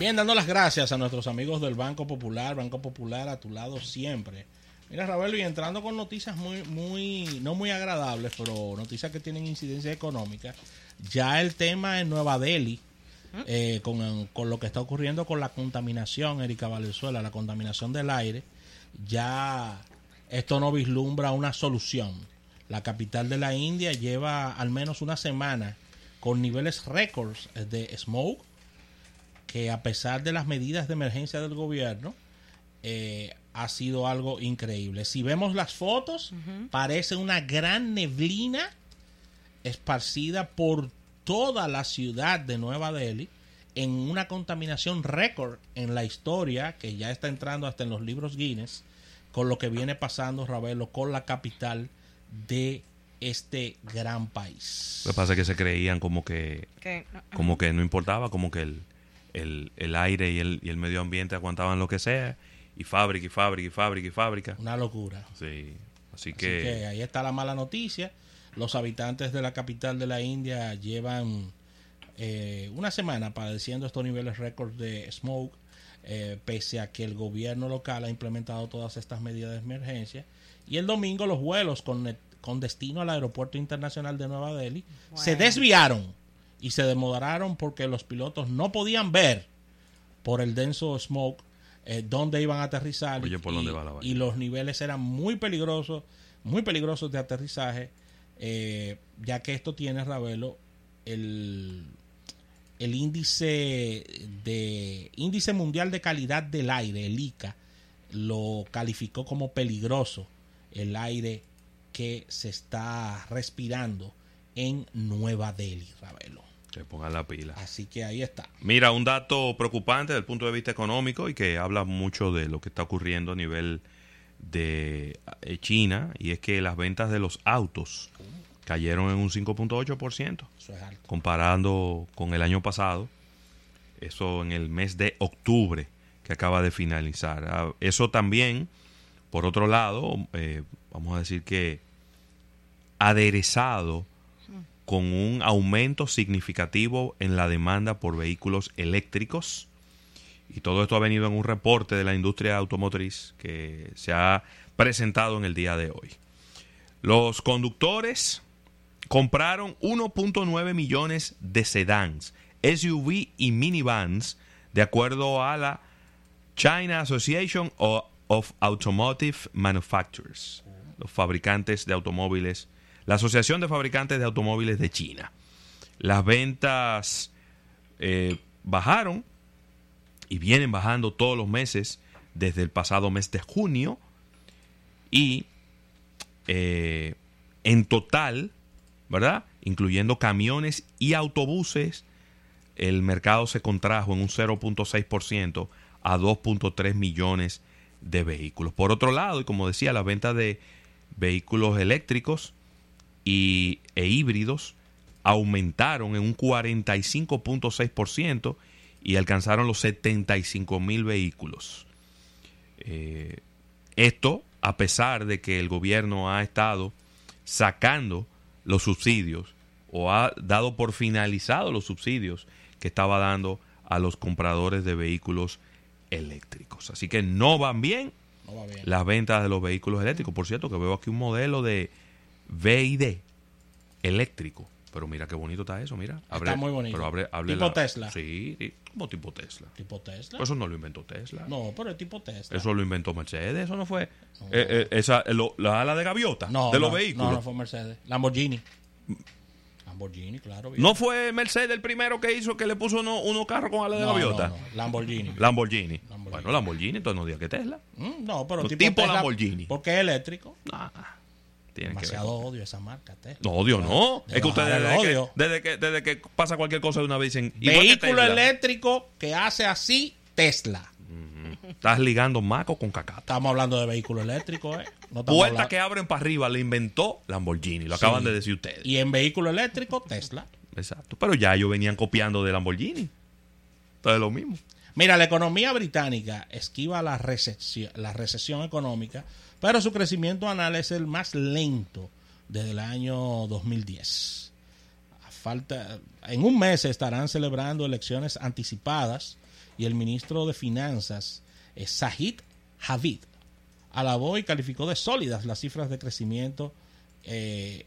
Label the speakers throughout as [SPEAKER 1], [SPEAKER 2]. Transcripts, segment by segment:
[SPEAKER 1] Bien, dando las gracias a nuestros amigos del Banco Popular, Banco Popular a tu lado siempre. Mira, Raúl, y entrando con noticias muy, muy, no muy agradables, pero noticias que tienen incidencia económica. Ya el tema en Nueva Delhi, eh, con, con, lo que está ocurriendo con la contaminación, Erika Valenzuela, la contaminación del aire, ya esto no vislumbra una solución. La capital de la India lleva al menos una semana con niveles récords de smoke que a pesar de las medidas de emergencia del gobierno, eh, ha sido algo increíble. Si vemos las fotos, parece una gran neblina esparcida por toda la ciudad de Nueva Delhi en una contaminación récord en la historia que ya está entrando hasta en los libros Guinness con lo que viene pasando, Ravelo, con la capital de este gran país.
[SPEAKER 2] Lo que pasa es que se creían como que, como que no importaba, como que el, el, el aire y el, y el, medio ambiente aguantaban lo que sea, y fábrica, y fábrica, y fábrica, y fábrica.
[SPEAKER 1] Una locura.
[SPEAKER 2] Sí, así,
[SPEAKER 1] Así
[SPEAKER 2] que...
[SPEAKER 1] que ahí está la mala noticia. Los habitantes de la capital de la India llevan eh, una semana padeciendo estos niveles récords de smoke, eh, pese a que el gobierno local ha implementado todas estas medidas de emergencia. Y el domingo los vuelos con, con destino al aeropuerto internacional de Nueva Delhi
[SPEAKER 3] Bueno.
[SPEAKER 1] se desviaron y se demoraron porque los pilotos no podían ver por el denso smoke eh, dónde iban a aterrizar
[SPEAKER 2] Oye, ¿por
[SPEAKER 1] y,
[SPEAKER 2] dónde va la vaina?
[SPEAKER 1] y los niveles eran muy peligrosos, muy peligrosos de aterrizaje, eh, ya que esto tiene, Ravelo, el, el índice de índice mundial de calidad del aire, el ICA, lo calificó como peligroso el aire que se está respirando en Nueva Delhi, Ravelo.
[SPEAKER 2] Que pongan la pila.
[SPEAKER 1] Así que ahí está.
[SPEAKER 2] Mira, un dato preocupante desde el punto de vista económico y que habla mucho de lo que está ocurriendo a nivel de eh, China y es que las ventas de los autos cayeron en un 5.8%
[SPEAKER 1] Eso es alto.
[SPEAKER 2] comparando con el año pasado. Eso en el mes de octubre que acaba de finalizar. Ah, Eso también, por otro lado, eh, vamos a decir que aderezado con un aumento significativo en la demanda por vehículos eléctricos. Y todo esto ha venido en un reporte de la industria automotriz que se ha presentado en el día de hoy. Los conductores compraron 1.9 millones de sedans, SUV y minivans, de acuerdo a la China Association of Automotive Manufacturers, los fabricantes de automóviles, la Asociación de Fabricantes de Automóviles de China. Las ventas eh, bajaron y vienen bajando todos los meses desde el pasado mes de junio y eh, en total, ¿verdad? Incluyendo camiones y autobuses, el mercado se contrajo en un 0.6% a 2.3 millones de vehículos. Por otro lado, y como decía, la venta de vehículos eléctricos y, e híbridos aumentaron en un 45.6% y alcanzaron los 75 mil vehículos. Eh, esto a pesar de que el gobierno ha estado sacando los subsidios o ha dado por finalizado los subsidios que estaba dando a los compradores de vehículos eléctricos. Así que no van bien
[SPEAKER 1] No va bien.
[SPEAKER 2] las ventas de los vehículos eléctricos. Por cierto, que veo aquí un modelo de VID eléctrico. Pero mira qué bonito está eso, mira.
[SPEAKER 1] Está muy bonito.
[SPEAKER 2] Pero abre, abre
[SPEAKER 1] Tipo
[SPEAKER 2] la-
[SPEAKER 1] Tesla.
[SPEAKER 2] Sí, sí, como tipo Tesla.
[SPEAKER 1] ¿Tipo Tesla?
[SPEAKER 2] Pero eso no lo inventó Tesla.
[SPEAKER 1] no, pero es tipo Tesla.
[SPEAKER 2] Eso lo inventó Mercedes, eso no fue. eh, eh, esa, lo- la ala de gaviota
[SPEAKER 1] no,
[SPEAKER 2] de los
[SPEAKER 1] no,
[SPEAKER 2] vehículos.
[SPEAKER 1] No,
[SPEAKER 2] No,
[SPEAKER 1] no fue Mercedes. Lamborghini. Lamborghini, claro. bien.
[SPEAKER 2] fue Mercedes el primero que hizo que le puso uno, uno carro con ala de
[SPEAKER 1] No,
[SPEAKER 2] gaviota.
[SPEAKER 1] no, no, Lamborghini.
[SPEAKER 2] Lamborghini.
[SPEAKER 1] Lamborghini.
[SPEAKER 2] Bueno, Lamborghini, entonces no diga que Tesla.
[SPEAKER 1] Mm, no, pero
[SPEAKER 2] No,
[SPEAKER 1] tipo,
[SPEAKER 2] tipo
[SPEAKER 1] Tesla,
[SPEAKER 2] Lamborghini.
[SPEAKER 1] Porque es eléctrico.
[SPEAKER 2] Ah, tiene que ver
[SPEAKER 1] Demasiado odio esa marca.
[SPEAKER 2] No, odio no.
[SPEAKER 1] De
[SPEAKER 2] Es que ustedes desde que, desde, que, desde que pasa cualquier cosa de una vez dicen...
[SPEAKER 1] Vehículo eléctrico que hace así Tesla.
[SPEAKER 2] Estás ligando maco con cacata.
[SPEAKER 1] Estamos hablando de vehículos eléctricos, ¿eh? No estamos
[SPEAKER 2] Puerta
[SPEAKER 1] hablando-
[SPEAKER 2] que abren para arriba le inventó Lamborghini. Lo
[SPEAKER 1] Sí.
[SPEAKER 2] acaban de decir ustedes.
[SPEAKER 1] Y en vehículo eléctrico, Tesla.
[SPEAKER 2] Exacto. Pero ya ellos venían copiando de Lamborghini. Entonces lo mismo.
[SPEAKER 1] Mira, la economía británica esquiva la recesión, la recesión económica, pero su crecimiento anual es el más lento desde el año 2010. A falta, en un mes estarán celebrando elecciones anticipadas y el ministro de Finanzas, eh, Zahid Javid, alabó y calificó de sólidas las cifras de crecimiento, eh,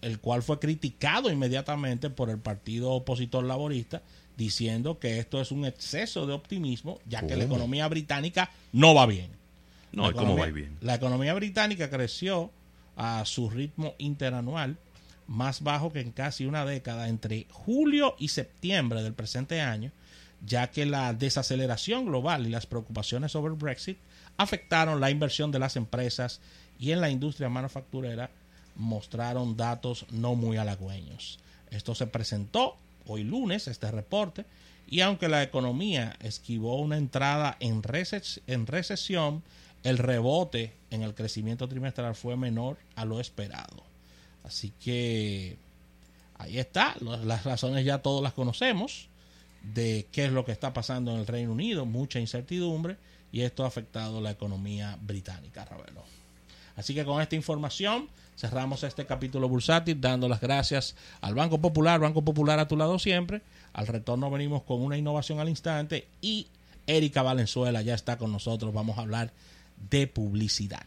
[SPEAKER 1] el cual fue criticado inmediatamente por el partido opositor laborista, diciendo que esto es un exceso de optimismo, ya que la economía británica no va bien.
[SPEAKER 2] No,
[SPEAKER 1] La
[SPEAKER 2] ¿y cómo
[SPEAKER 1] economía-
[SPEAKER 2] va bien?
[SPEAKER 1] La economía británica creció a su ritmo interanual más bajo que en casi una década entre julio y septiembre del presente año, ya que la desaceleración global y las preocupaciones sobre el Brexit afectaron la inversión de las empresas y en la industria manufacturera mostraron datos no muy halagüeños. Esto se presentó hoy lunes, este reporte, y aunque la economía esquivó una entrada en, reces- en recesión, el rebote en el crecimiento trimestral fue menor a lo esperado. Así que ahí está, las razones ya todas las conocemos de qué es lo que está pasando en el Reino Unido, mucha incertidumbre, y esto ha afectado la economía británica, Ravelo. Así que con esta información cerramos este capítulo bursátil dando las gracias al Banco Popular, Banco Popular a tu lado siempre. Al retorno venimos con una innovación al instante y Erika Valenzuela ya está con nosotros. Vamos a hablar de publicidad.